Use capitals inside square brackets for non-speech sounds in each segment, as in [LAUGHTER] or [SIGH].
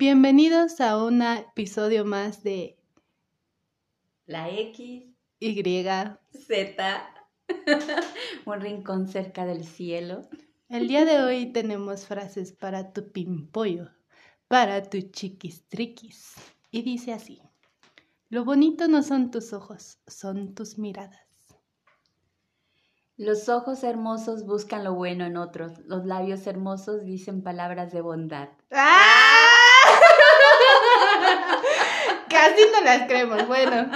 Bienvenidos a un episodio más de La X, Y. Z, [LAUGHS] un rincón cerca del cielo. El día de hoy tenemos frases para tu pimpollo, para tu chiquistriquis. Y dice así, lo bonito no son tus ojos, son tus miradas. Los ojos hermosos buscan lo bueno en otros, los labios hermosos dicen palabras de bondad. ¡Ah! Las creemos. Bueno,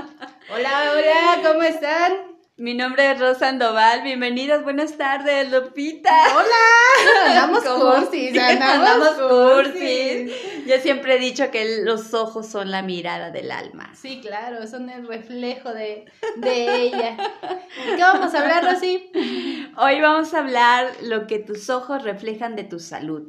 hola, hola, ¿cómo están? Mi nombre es Rosa Sandoval, bienvenidas, buenas tardes, Lupita. Hola, andamos cursis, andamos, Andamos cursis. cursis. Yo siempre he dicho que los ojos son la mirada del alma. Sí, claro, son el reflejo de, de ella. ¿De ¿Qué vamos a hablar, Rosy? Hoy vamos a hablar lo que tus ojos reflejan de tu salud.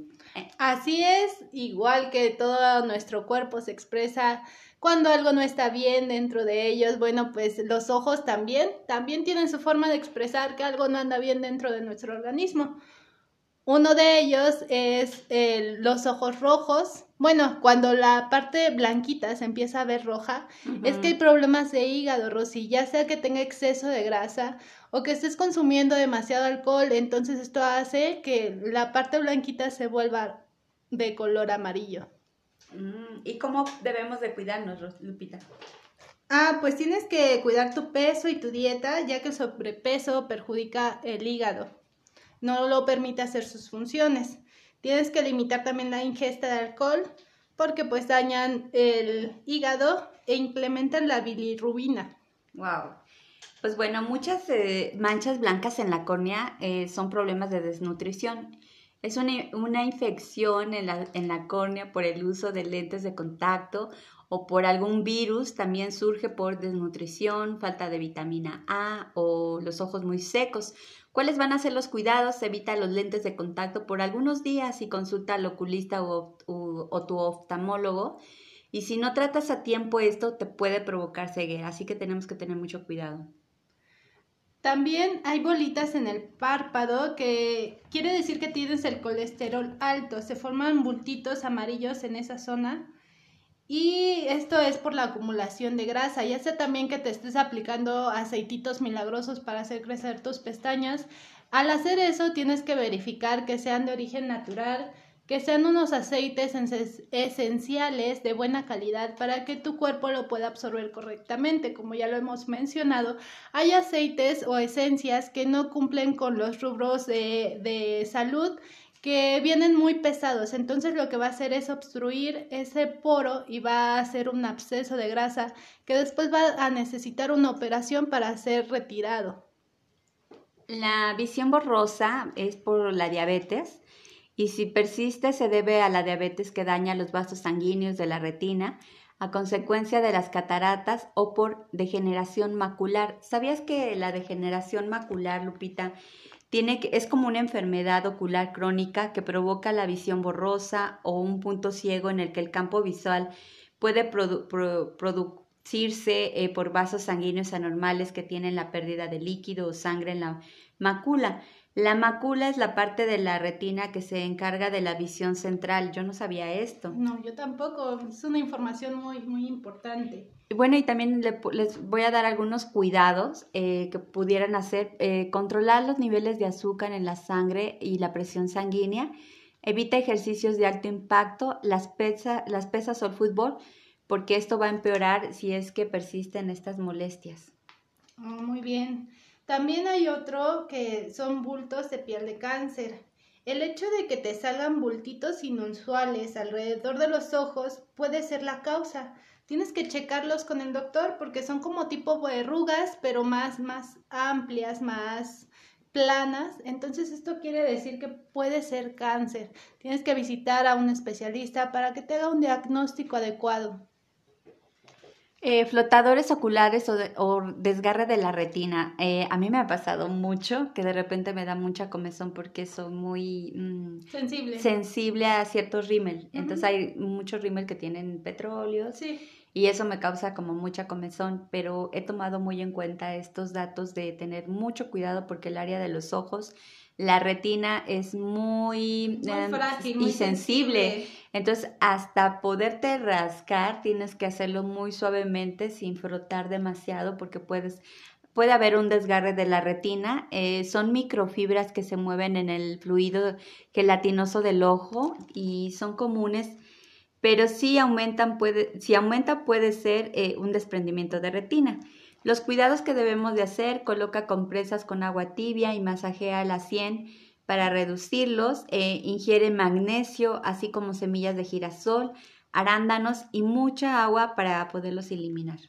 Así es, igual que todo nuestro cuerpo se expresa cuando algo no está bien dentro de ellos, bueno, pues los ojos también, también tienen su forma de expresar que algo no anda bien dentro de nuestro organismo. Uno de ellos es los ojos rojos. Bueno, cuando la parte blanquita se empieza a ver roja, es que hay problemas de hígado, Rosy, ya sea que tenga exceso de grasa o que estés consumiendo demasiado alcohol, entonces esto hace que la parte blanquita se vuelva de color amarillo. Mm, ¿Y cómo debemos de cuidarnos, Lupita? Ah, pues tienes que cuidar tu peso y tu dieta, ya que el sobrepeso perjudica el hígado. No lo permite hacer sus funciones. Tienes que limitar también la ingesta de alcohol, porque pues dañan el hígado e implementan la bilirrubina. Wow. Pues bueno, muchas eh, manchas blancas en la córnea eh, son problemas de desnutrición. Es una, una infección en la, en la córnea por el uso de lentes de contacto o por algún virus. También surge por desnutrición, falta de vitamina A o los ojos muy secos. ¿Cuáles van a ser los cuidados? Evita los lentes de contacto por algunos días y consulta al oculista o, o- o tu oftalmólogo. Y si no tratas a tiempo esto, te puede provocar ceguera, así que tenemos que tener mucho cuidado. También hay bolitas en el párpado que quiere decir que tienes el colesterol alto. Se forman bultitos amarillos en esa zona. Y esto es por la acumulación de grasa. Ya sea también que te estés aplicando aceititos milagrosos para hacer crecer tus pestañas. Al hacer eso tienes que verificar que sean de origen natural, que sean unos aceites esenciales de buena calidad para que tu cuerpo lo pueda absorber correctamente. Como ya lo hemos mencionado, hay aceites o esencias que no cumplen con los rubros de, de salud que vienen muy pesados. Entonces lo que va a hacer es obstruir ese poro y va a hacer un absceso de grasa que después va a necesitar una operación para ser retirado. La visión borrosa es por la diabetes y si persiste se debe a la diabetes que daña los vasos sanguíneos de la retina a consecuencia de las cataratas o por degeneración macular. ¿Sabías que la degeneración macular, Lupita, tiene que, es como una enfermedad ocular crónica que provoca la visión borrosa o un punto ciego en el que el campo visual puede produ- pro- producirse eh, por vasos sanguíneos anormales que tienen la pérdida de líquido o sangre en la macula. La macula es la parte de la retina que se encarga de la visión central. Yo no sabía esto. No, yo tampoco. Es una información muy, muy importante. Bueno, y también le les voy a dar algunos cuidados eh, que pudieran hacer. Eh, controlar los niveles de azúcar en la sangre y la presión sanguínea. Evita ejercicios de alto impacto, las, pesa- las pesas o el fútbol, porque esto va a empeorar si es que persisten estas molestias. Oh, muy bien. También hay otro que son bultos de piel de cáncer. El hecho de que te salgan bultitos inusuales alrededor de los ojos puede ser la causa. Tienes que checarlos con el doctor porque son como tipo verrugas, pero más, más amplias, más planas. Entonces esto quiere decir que puede ser cáncer. Tienes que visitar a un especialista para que te haga un diagnóstico adecuado. Eh, flotadores oculares o, de- o desgarre de la retina. Eh, a mí me ha pasado mucho que de repente me da mucha comezón porque soy muy mm, Sensible. sensible a ciertos rímel. Entonces hay muchos rímel que tienen petróleos Sí. y eso me causa como mucha comezón, pero he tomado muy en cuenta estos datos de tener mucho cuidado porque el área de los ojos la retina es muy, em, frágil y sensible. Entonces, hasta poderte rascar, tienes que hacerlo muy suavemente, sin frotar demasiado, porque puedes puede haber un desgarre de la retina. Eh, son microfibras que se mueven en el fluido gelatinoso del ojo y son comunes, pero si aumentan, puede, si aumenta puede ser eh, un desprendimiento de retina. Los cuidados que debemos de hacer, coloca compresas con agua tibia y masajea la sien para reducirlos, eh, ingiere magnesio, así como semillas de girasol, arándanos y mucha agua para poderlos eliminar.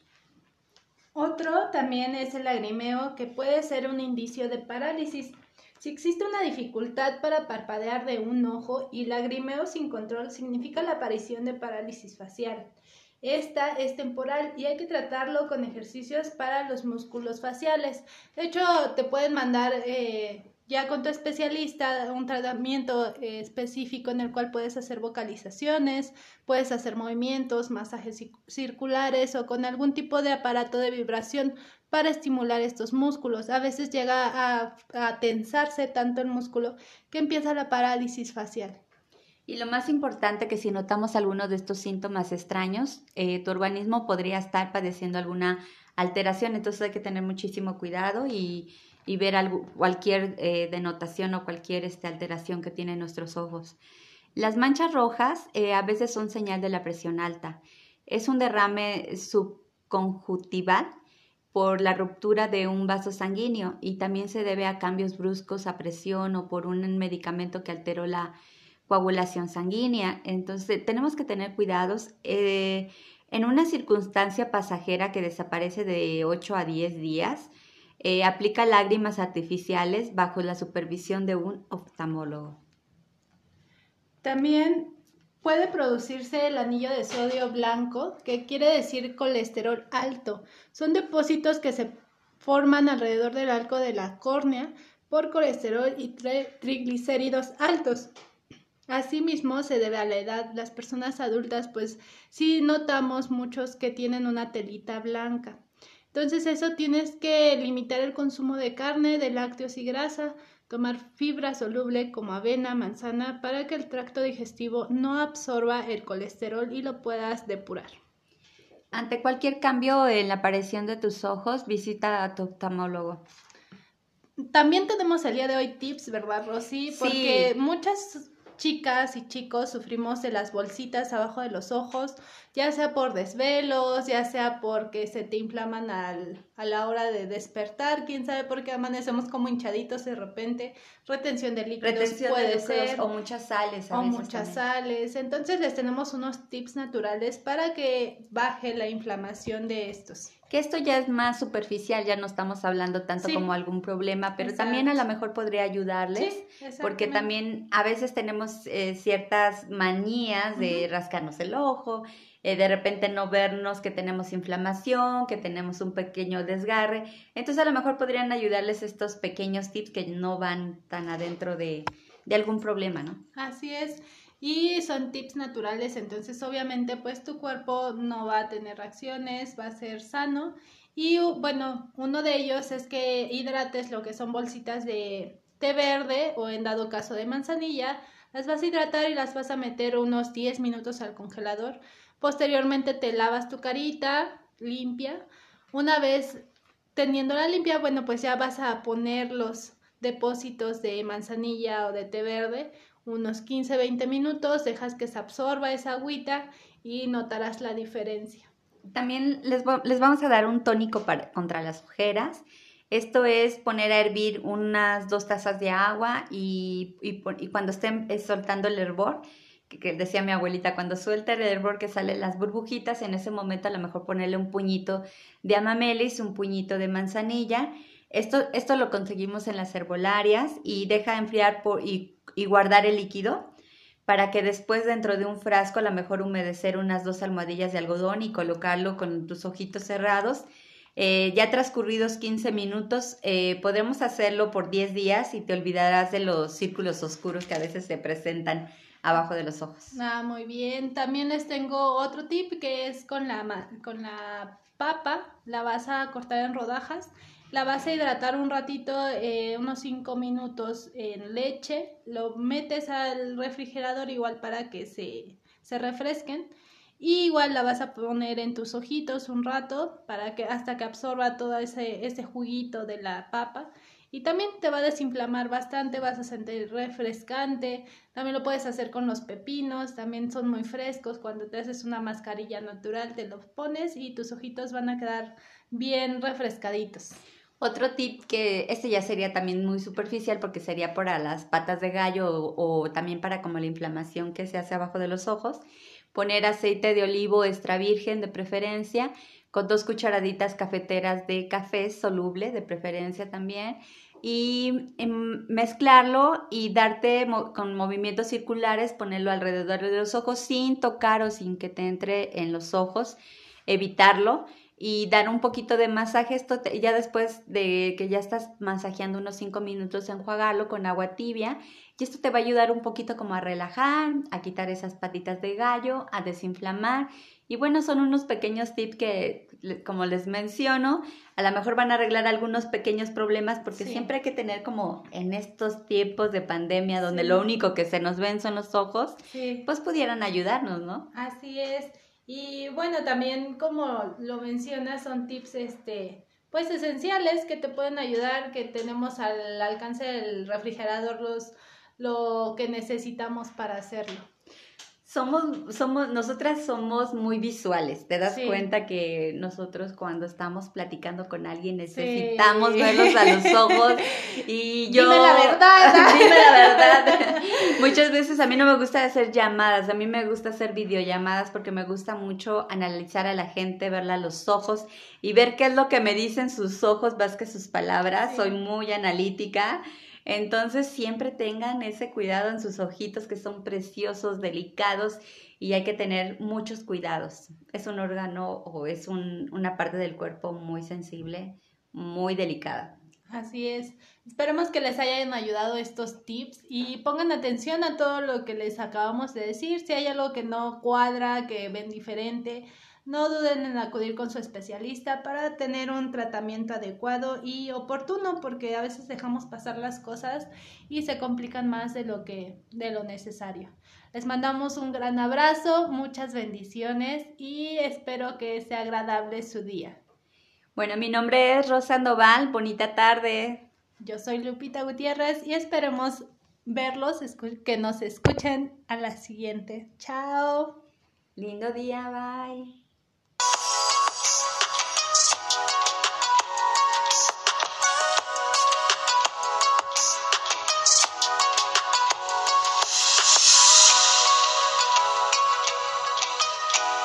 Otro también es el lagrimeo, que puede ser un indicio de parálisis. Si existe una dificultad para parpadear de un ojo y lagrimeo sin control, significa la aparición de parálisis facial. Esta es temporal y hay que tratarlo con ejercicios para los músculos faciales. De hecho, te pueden mandar eh, ya con tu especialista un tratamiento eh, específico en el cual puedes hacer vocalizaciones, puedes hacer movimientos, masajes circulares o con algún tipo de aparato de vibración para estimular estos músculos. A veces llega a, a tensarse tanto el músculo que empieza la parálisis facial. Y lo más importante que si notamos alguno de estos síntomas extraños, eh, tu organismo podría estar padeciendo alguna alteración, entonces hay que tener muchísimo cuidado y ver cualquier eh, denotación o cualquier este, alteración que tienen nuestros ojos. Las manchas rojas eh, a veces son señal de la presión alta. Es un derrame subconjuntival por la ruptura de un vaso sanguíneo y también se debe a cambios bruscos a presión o por un medicamento que alteró la coagulación sanguínea. Entonces tenemos que tener cuidados. Eh, en una circunstancia pasajera que desaparece de 8 a 10 días, eh, aplica lágrimas artificiales bajo la supervisión de un oftalmólogo. También puede producirse el anillo de sodio blanco, que quiere decir colesterol alto. Son depósitos que se forman alrededor del arco de la córnea por colesterol y triglicéridos altos. Asimismo, se debe a la edad. Las personas adultas, pues sí notamos muchos que tienen una telita blanca. Entonces eso tienes que limitar el consumo de carne, de lácteos y grasa, tomar fibra soluble como avena, manzana, para que el tracto digestivo no absorba el colesterol y lo puedas depurar. Ante cualquier cambio en la aparición de tus ojos, visita a tu oftalmólogo. También tenemos el día de hoy tips, ¿verdad, Rosy? Porque muchas chicas y chicos sufrimos de las bolsitas abajo de los ojos, ya sea por desvelos, ya sea porque se te inflaman al, a la hora de despertar, quién sabe por qué amanecemos como hinchaditos de repente, retención de líquidos puede ser. O muchas sales. o muchas sales. Entonces les tenemos unos tips naturales para que baje la inflamación de estos. Que esto ya es más superficial, ya no estamos hablando tanto como algún problema, pero también a lo mejor podría ayudarles, porque también a veces tenemos eh, ciertas manías de rascarnos el ojo, eh, de repente no vernos que tenemos inflamación, que tenemos un pequeño desgarre. Entonces a lo mejor podrían ayudarles estos pequeños tips que no van tan adentro de, de algún problema, ¿no? Así es. Y son tips naturales, entonces obviamente pues tu cuerpo no va a tener reacciones, va a ser sano. Y bueno, uno de ellos es que hidrates lo que son bolsitas de té verde o en dado caso de manzanilla. Las vas a hidratar y las vas a meter unos 10 minutos al congelador Posteriormente te lavas tu carita limpia. Una vez teniéndola limpia, bueno, pues ya vas a poner los depósitos de manzanilla o de té verde unos 15-20 minutos, dejas que se absorba esa agüita y notarás la diferencia. También les, les vamos a dar un tónico para, contra las ojeras. Esto es poner a hervir unas dos tazas de agua y, y, cuando estén soltando el hervor, que, decía mi abuelita, cuando suelta el hervor que salen las burbujitas, en ese momento a lo mejor ponerle un puñito de amamelis, un puñito de manzanilla. Esto, esto lo conseguimos en las herbolarias y deja enfriar por, y, y guardar el líquido para que después dentro de un frasco a lo mejor humedecer unas dos almohadillas de algodón y colocarlo con tus ojitos cerrados. Eh, ya transcurridos 15 minutos, eh, podemos hacerlo por 10 días y te olvidarás de los círculos oscuros que a veces se presentan abajo de los ojos. Ah, muy bien. También les tengo otro tip que es con la, con la papa, la vas a cortar en rodajas. La vas a hidratar un ratito, eh, unos 5 minutos en leche. Lo metes al refrigerador igual para que se, se refresquen. Y igual la vas a poner en tus ojitos un rato para que hasta que absorba todo ese, ese juguito de la papa. Y también te va a desinflamar bastante, vas a sentir refrescante. También lo puedes hacer con los pepinos, también son muy frescos. Cuando te haces una mascarilla natural, te los pones y tus ojitos van a quedar bien refrescaditos. Otro tip que este ya sería también muy superficial porque sería para las patas de gallo o, o también para como la inflamación que se hace abajo de los ojos poner aceite de olivo extra virgen de preferencia, con dos cucharaditas cafeteras de café soluble de preferencia también, y em, mezclarlo y darte con movimientos circulares, ponerlo alrededor de los ojos sin tocar o sin que te entre en los ojos, evitarlo y dar un poquito de masaje. Esto ya después de que ya estás masajeando unos 5 minutos, enjuagarlo con agua tibia. Y esto te va a ayudar un poquito como a relajar, a quitar esas patitas de gallo, a desinflamar. Y bueno, son unos pequeños tips que, como les menciono, a lo mejor van a arreglar algunos pequeños problemas porque siempre hay que tener como en estos tiempos de pandemia donde lo único que se nos ven son los ojos, pues pudieran ayudarnos, ¿no? Así es. Y bueno, también como lo mencionas, son tips este pues esenciales que te pueden ayudar, que tenemos al alcance del refrigerador los lo que necesitamos para hacerlo somos, somos, nosotras somos muy visuales. Te das cuenta que nosotros cuando estamos platicando con alguien necesitamos verlos a los ojos [LAUGHS] y yo... [LAUGHS] Dime la verdad. dime la verdad. Muchas veces a mí no me gusta hacer llamadas, a mí me gusta hacer videollamadas porque me gusta mucho analizar a la gente, verla a los ojos y ver qué es lo que me dicen sus ojos más que sus palabras. Soy muy analítica. Entonces siempre tengan ese cuidado en sus ojitos que son preciosos, delicados y hay que tener muchos cuidados. Es un órgano o es una parte del cuerpo muy sensible, muy delicada. Así es. Esperemos que les hayan ayudado estos tips y pongan atención a todo lo que les acabamos de decir. Si hay algo que no cuadra, que ven diferente, no duden en acudir con su especialista para tener un tratamiento adecuado y oportuno porque a veces dejamos pasar las cosas y se complican más de lo que de lo necesario. Les mandamos un gran abrazo, muchas bendiciones y espero que sea agradable su día. Bueno, mi nombre es Rosa Noval, bonita tarde. Yo soy Lupita Gutiérrez y esperemos verlos, que nos escuchen a la siguiente. Chao. Lindo día, bye.